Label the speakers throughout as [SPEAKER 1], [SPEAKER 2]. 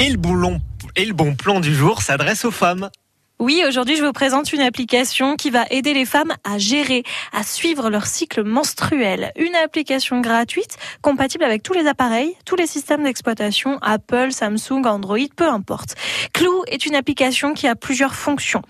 [SPEAKER 1] Et le, bon plan du jour s'adresse aux femmes.
[SPEAKER 2] Oui, aujourd'hui, je vous présente une application qui va aider les femmes à gérer, à suivre leur cycle menstruel. Une application gratuite, compatible avec tous les appareils, tous les systèmes d'exploitation, Apple, Samsung, Android, peu importe. Clou est une application qui a plusieurs fonctions.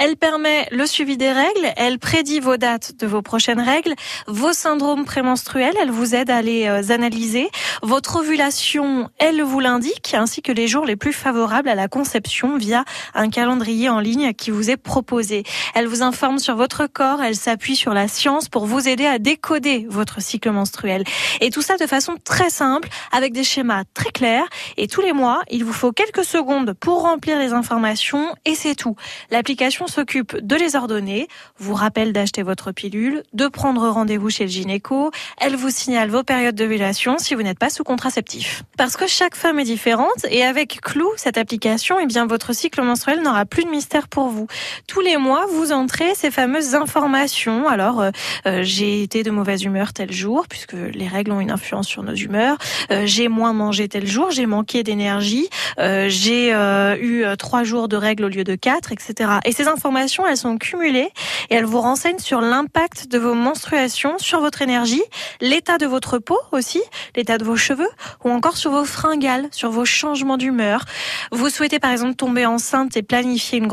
[SPEAKER 2] Elle permet le suivi des règles, elle prédit vos dates de vos prochaines règles, vos syndromes prémenstruels, elle vous aide à les euh, analyser. Votre ovulation, elle vous l'indique, ainsi que les jours les plus favorables à la conception via un calendrier en ligne qui vous est proposée. Elle vous informe sur votre corps, elle s'appuie sur la science pour vous aider à décoder votre cycle menstruel. Et tout ça de façon très simple, avec des schémas très clairs. Et tous les mois, il vous faut quelques secondes pour remplir les informations et c'est tout. L'application s'occupe de les ordonner, vous rappelle d'acheter votre pilule, de prendre rendez-vous chez le gynéco. Elle vous signale vos périodes d'ovulation si vous n'êtes pas sous contraceptif. Parce que chaque femme est différente et avec Clou, cette application, eh bien, votre cycle menstruel n'aura plus de mystère pour vous. Tous les mois, vous entrez ces fameuses informations. Alors, euh, euh, j'ai été de mauvaise humeur tel jour, puisque les règles ont une influence sur nos humeurs. Euh, j'ai moins mangé tel jour, j'ai manqué d'énergie, j'ai eu trois jours de règles au lieu de quatre, etc. Et ces informations, elles sont cumulées et elles vous renseignent sur l'impact de vos menstruations sur votre énergie, l'état de votre peau aussi, l'état de vos cheveux, ou encore sur vos fringales, sur vos changements d'humeur. Vous souhaitez par exemple tomber enceinte et planifier une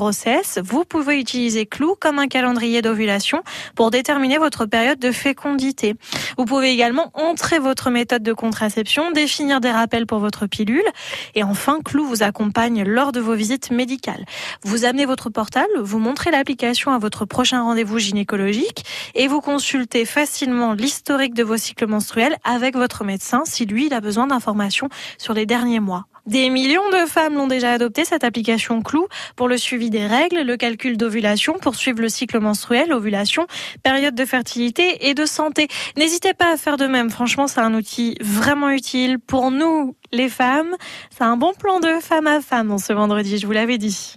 [SPEAKER 2] vous pouvez utiliser Clou comme un calendrier d'ovulation pour déterminer votre période de fécondité. Vous pouvez également entrer votre méthode de contraception, définir des rappels pour votre pilule et enfin Clou vous accompagne lors de vos visites médicales. Vous amenez votre portable, vous montrez l'application à votre prochain rendez-vous gynécologique et vous consultez facilement l'historique de vos cycles menstruels avec votre médecin si lui il a besoin d'informations sur les derniers mois. Des millions de femmes l'ont déjà adopté, cette application Clou, pour le suivi des règles, le calcul d'ovulation, pour suivre le cycle menstruel, ovulation, période de fertilité et de santé. N'hésitez pas à faire de même. Franchement, c'est un outil vraiment utile pour nous, les femmes. C'est un bon plan de femme à femme ce vendredi, je vous l'avais dit.